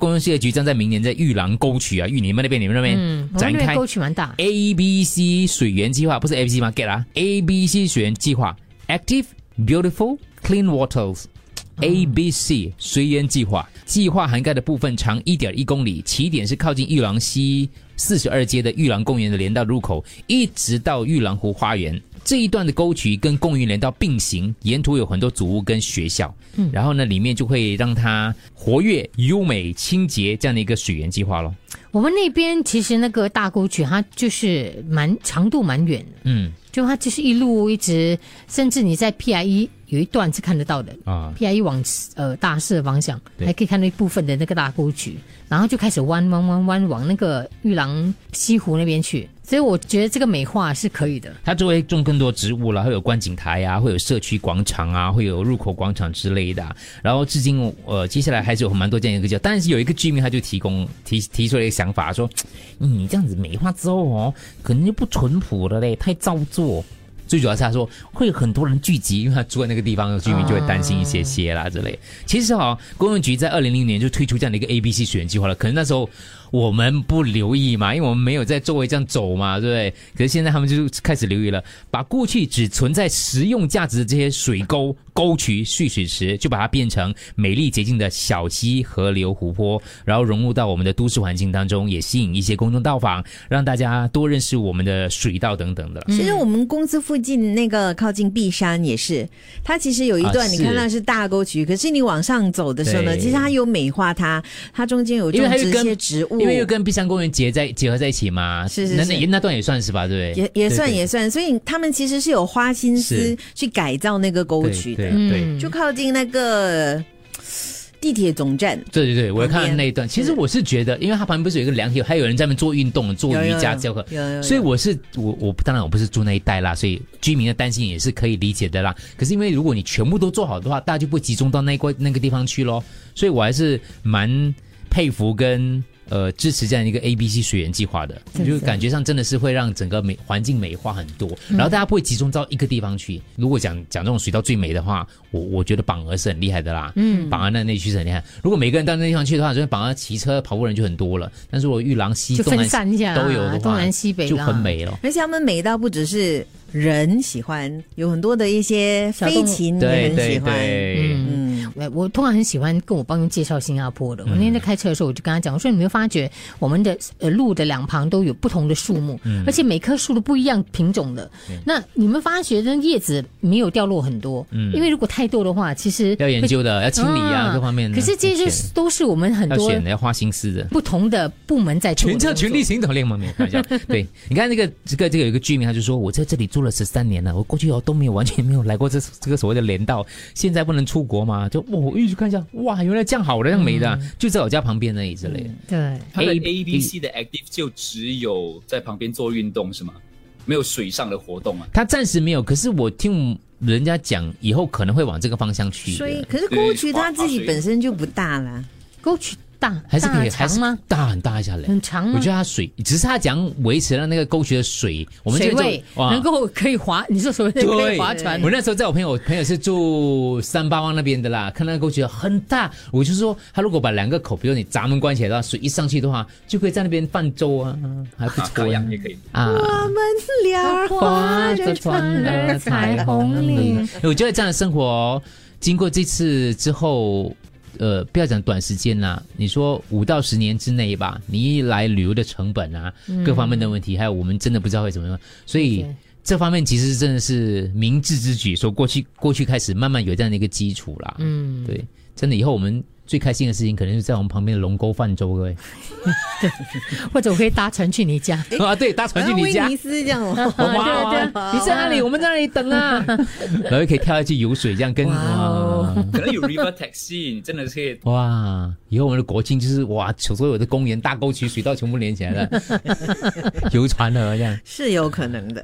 公用事业局将在明年在玉兰沟渠啊，玉你们那边你们那边嗯，展开沟渠蛮大。A B C 水源计划，不是 A B C 吗？get 啊，A B C 水源计划，Active Beautiful Clean Waters。A B C 水源计划计划涵盖的部分长一点一公里，起点是靠近玉郎西四十二街的玉郎公园的连道入口，一直到玉郎湖花园。这一段的沟渠跟公园连道并行，沿途有很多祖屋跟学校，嗯，然后呢，里面就会让它活跃、优美、清洁这样的一个水源计划咯。我们那边其实那个大沟渠，它就是蛮长度蛮远的，嗯就它就是一路一直，甚至你在 PIE 有一段是看得到的。啊，PIE 往呃大市的方向，还可以看到一部分的那个大沟渠，然后就开始弯弯弯弯往那个玉郎西湖那边去。所以我觉得这个美化是可以的。它周围种更多植物啦，会有观景台啊，会有社区广场啊，会有入口广场之类的、然后至今呃，接下来还是有蛮多这样一个叫，但是有一个居民他就提供提提出了一个想法，说你这样子美化之后哦，可能就不淳朴了嘞，太造作。最主要是他说会有很多人聚集，因为他住在那个地方，居民就会担心一些些啦之类。其实哈、公用局在二零零年就推出这样的一个 A B C 水源计划了，可能那时候我们不留意嘛，因为我们没有在周围这样走嘛，对不对？可是现在他们就开始留意了，把过去只存在实用价值的这些水沟、沟渠、蓄水池，就把它变成美丽洁净的小溪、河流、湖泊，然后融入到我们的都市环境当中，也吸引一些公众到访，让大家多认识我们的水道等等的。其实我们公司附近那个靠近碧山也是，它其实有一段你看到是大沟渠，可是你往上走的时候呢，其实它有美化它，它中间有因为它又跟种植一些植物，因为又跟碧山公园结在结合在一起嘛，是是是那那那段也算是吧，对不对？也也算也算，所以他们其实是有花心思去改造那个沟对渠的，对就靠近那个地铁总站。对对对，我有看到那一段。其实我是觉得，因为它旁边不是有一个凉亭，还有人在那边做运动、做瑜伽教课，所以我是我我当然我不是住那一带啦，所以居民的担心也是可以理解的啦。可是因为如果你全部都做好的话，大家就不集中到那一块那个地方去咯。所以我还是蛮佩服跟。呃，支持这样一个 A、B、C 水源计划的，就是感觉上真的是会让整个美环境美化很多，然后大家不会集中到一个地方去。如果讲讲这种水道最美的话，我我觉得榜鹅是很厉害的啦，嗯，榜鹅那那区是很厉害。如果每个人到那地方去的话，就是榜鹅骑车跑步人就很多了，但是我玉郎西就东南分散一下啊都有的话，东南西北就啦很美了。而且他们美到不只是人喜欢，有很多的一些飞禽也对对很喜欢。对，嗯，我我通常很喜欢跟我帮人介绍新加坡的。我那天在开车的时候，我就跟他讲，我说你没有发觉我们的呃路的两旁都有不同的树木，而且每棵树都不一样品种的。那你们发觉那叶子没有掉落很多，嗯因为如果太多的话，其实要研究的，要清理啊，啊各方面的。可是这些都是我们很多要选的，要花心思的。不同的部门在全叫全力行动联盟，没有开玩笑。对，你看那个这个这个有一个居民，他就说我在这里住了十三年了，我过去哦都没有完全没有来过这这个所谓的连道，现在不能出国嘛，就哇我一去看一下，哇原来这样好的，这样美的啊，就在我家旁边那里之类的。对。它的 A- A B C 的 active 就只有在旁边做运动是吗？没有水上的活动啊？他暂时没有，可是我听人家讲，以后可能会往这个方向去。所以可是沟渠它自己本身就不大啦。沟渠大还是可以，还是大长吗？大很大一下嘞。很长吗？我觉得它水，只是它讲维持了那个沟渠的水，我们这个就水位能够可以划，你说所谓的可以划船我，那时候在我朋友朋友是住三八湾那边的啦，看那个沟渠很大，我就说他如果把两个口，比如你闸门关起来的话，水一上去的话，就可以在那边泛舟啊，还不啊，错呀卡洋也可以。啊。我们俩划着船儿彩虹里。我觉得这样的生活、哦，经过这次之后，呃，不要讲短时间啦，你说五到十年之内吧，你一来旅游的成本啊，各方面的问题，还有我们真的不知道会怎么样，所以。这方面其实真的是明智之举，说过去过去开始慢慢有这样的一个基础啦。嗯，对，真的以后我们最开心的事情，可能是在我们旁边的龙沟泛舟，各位。或者我可以搭船去你家。啊，对，搭船去你家。威尼，斯这样哦，哇，对对你在哪里？我们在那里等啊，然后可以跳下去游水，这样跟可能有 river taxi，你真的是可以。哇，以后我们的国庆就是哇，所有的公园、大沟渠、水道全部连起来了，游船河这样。是有可能的。